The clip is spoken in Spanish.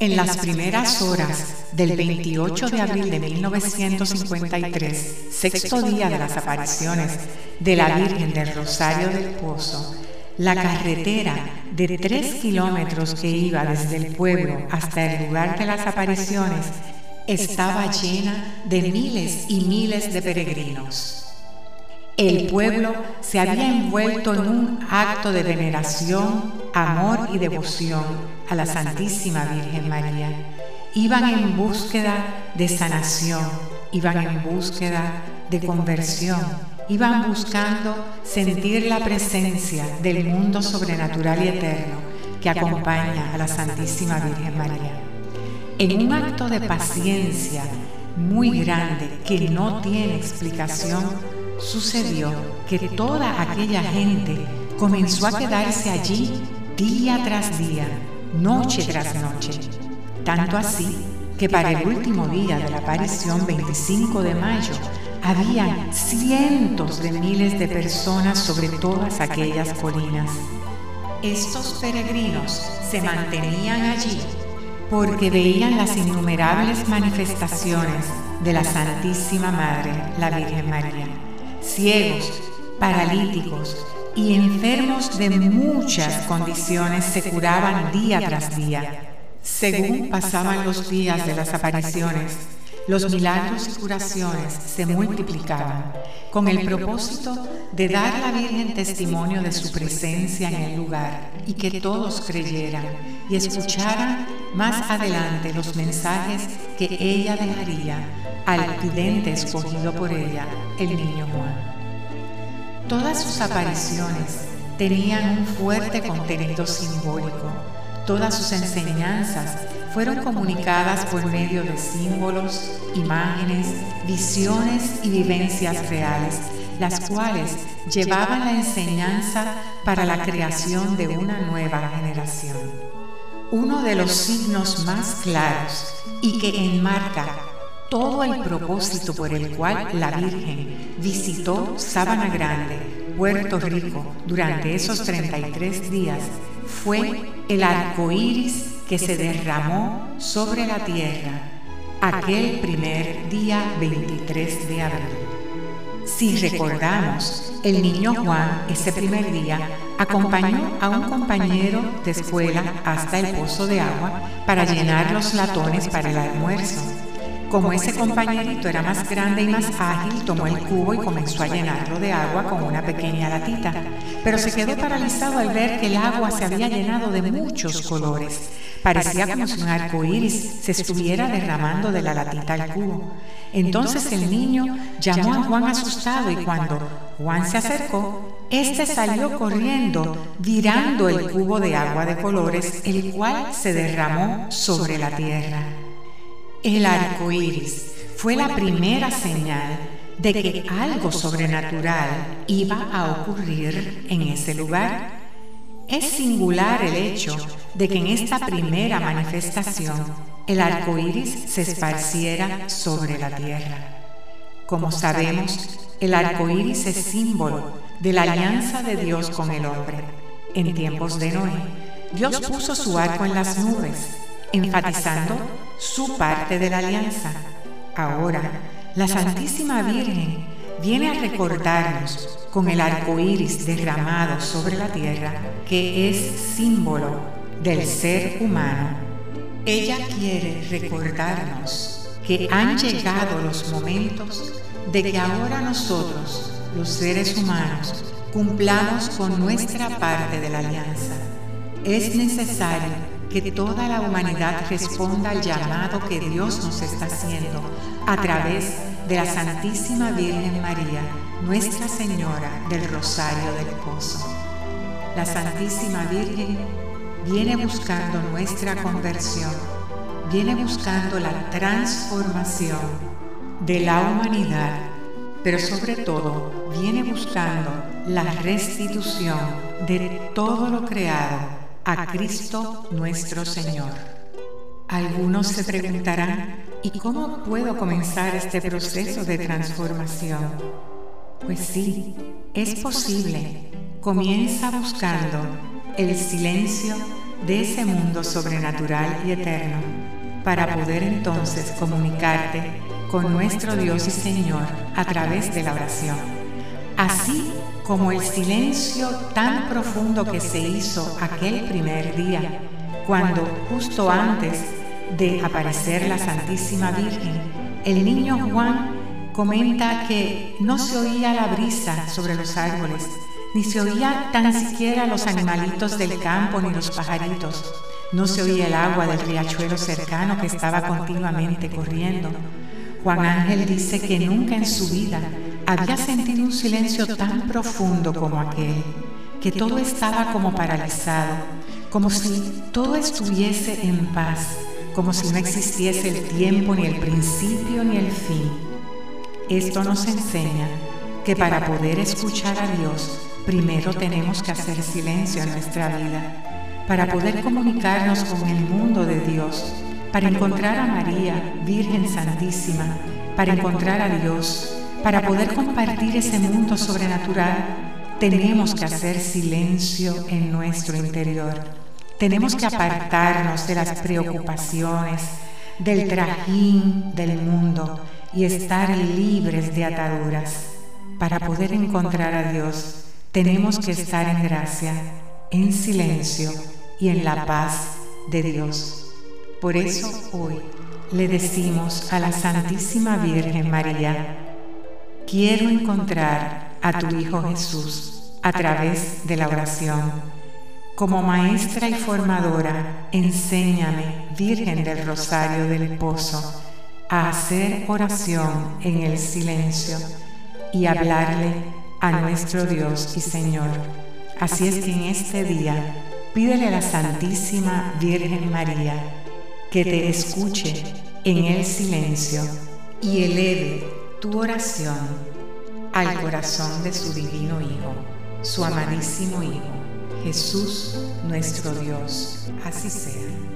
En las primeras horas del 28 de abril de 1953, sexto día de las apariciones de la Virgen del Rosario del Pozo, la carretera de tres kilómetros que iba desde el pueblo hasta el lugar de las apariciones estaba llena de miles y miles de peregrinos. El pueblo se había envuelto en un acto de veneración, amor y devoción a la Santísima Virgen María. Iban en búsqueda de sanación, iban en búsqueda de conversión, iban buscando sentir la presencia del mundo sobrenatural y eterno que acompaña a la Santísima Virgen María. En un acto de paciencia muy grande que no tiene explicación, sucedió que toda aquella gente comenzó a quedarse allí día tras día, noche tras noche. Tanto así que para el último día de la aparición, 25 de mayo, habían cientos de miles de personas sobre todas aquellas colinas. Estos peregrinos se mantenían allí porque veían las innumerables manifestaciones de la Santísima Madre, la Virgen María. Ciegos, paralíticos y enfermos de muchas condiciones se curaban día tras día. Según pasaban los días de las apariciones, los milagros y curaciones se multiplicaban con el propósito de dar a la Virgen testimonio de su presencia en el lugar y que todos creyeran y escucharan más adelante los mensajes que ella dejaría al vidente escogido por ella, el niño Juan. Todas sus apariciones tenían un fuerte contenido simbólico. Todas sus enseñanzas fueron comunicadas por medio de símbolos, imágenes, visiones y vivencias reales, las cuales llevaban la enseñanza para la creación de una nueva generación. Uno de los signos más claros y que enmarca todo el propósito por el cual la Virgen visitó Sabana Grande, Puerto Rico, durante esos 33 días fue el arco iris que se derramó sobre la tierra aquel primer día 23 de abril. Si recordamos, el niño Juan ese primer día acompañó a un compañero de escuela hasta el pozo de agua para llenar los latones para el almuerzo. Como ese compañerito era más grande y más ágil, tomó el cubo y comenzó a llenarlo de agua con una pequeña latita, pero se quedó paralizado al ver que el agua se había llenado de muchos colores. Parecía como si un arco iris se estuviera derramando de la latita al cubo. Entonces el niño llamó a Juan asustado y cuando Juan se acercó, éste salió corriendo, virando el cubo de agua de colores, el cual se derramó sobre la tierra. El arco iris fue la primera señal de que algo sobrenatural iba a ocurrir en ese lugar. Es singular el hecho de que en esta primera manifestación el arco iris se esparciera sobre la tierra. Como sabemos, el arco iris es símbolo de la alianza de Dios con el hombre. En tiempos de Noé, Dios puso su arco en las nubes enfatizando su parte de la alianza. Ahora, la Santísima Virgen viene a recordarnos con el arco iris derramado sobre la tierra que es símbolo del ser humano. Ella quiere recordarnos que han llegado los momentos de que ahora nosotros, los seres humanos, cumplamos con nuestra parte de la alianza. Es necesario que toda la humanidad responda al llamado que Dios nos está haciendo a través de la Santísima Virgen María, Nuestra Señora del Rosario del Pozo. La Santísima Virgen viene buscando nuestra conversión, viene buscando la transformación de la humanidad, pero sobre todo viene buscando la restitución de todo lo creado a Cristo nuestro Señor. Algunos se preguntarán, ¿y cómo puedo comenzar este proceso de transformación? Pues sí, es posible. Comienza buscando el silencio de ese mundo sobrenatural y eterno, para poder entonces comunicarte con nuestro Dios y Señor a través de la oración. Así como el silencio tan profundo que se hizo aquel primer día, cuando justo antes de aparecer la Santísima Virgen, el niño Juan comenta que no se oía la brisa sobre los árboles, ni se oía tan siquiera los animalitos del campo ni los pajaritos. No se oía el agua del riachuelo cercano que estaba continuamente corriendo. Juan Ángel dice que nunca en su vida había sentido un silencio tan profundo como aquel, que todo estaba como paralizado, como si todo estuviese en paz, como si no existiese el tiempo, ni el principio, ni el fin. Esto nos enseña que para poder escuchar a Dios, primero tenemos que hacer silencio en nuestra vida, para poder comunicarnos con el mundo de Dios, para encontrar a María, Virgen Santísima, para encontrar a Dios, para poder compartir ese mundo sobrenatural, tenemos que hacer silencio en nuestro interior. Tenemos que apartarnos de las preocupaciones, del trajín del mundo y estar libres de ataduras. Para poder encontrar a Dios, tenemos que estar en gracia, en silencio y en la paz de Dios. Por eso hoy le decimos a la Santísima Virgen María, quiero encontrar a tu Hijo Jesús a través de la oración. Como maestra y formadora, enséñame, Virgen del Rosario del Pozo, a hacer oración en el silencio y hablarle a nuestro Dios y Señor. Así es que en este día pídele a la Santísima Virgen María que te escuche en el silencio y eleve tu oración al corazón de su divino Hijo, su amadísimo Hijo, Jesús nuestro Dios. Así sea.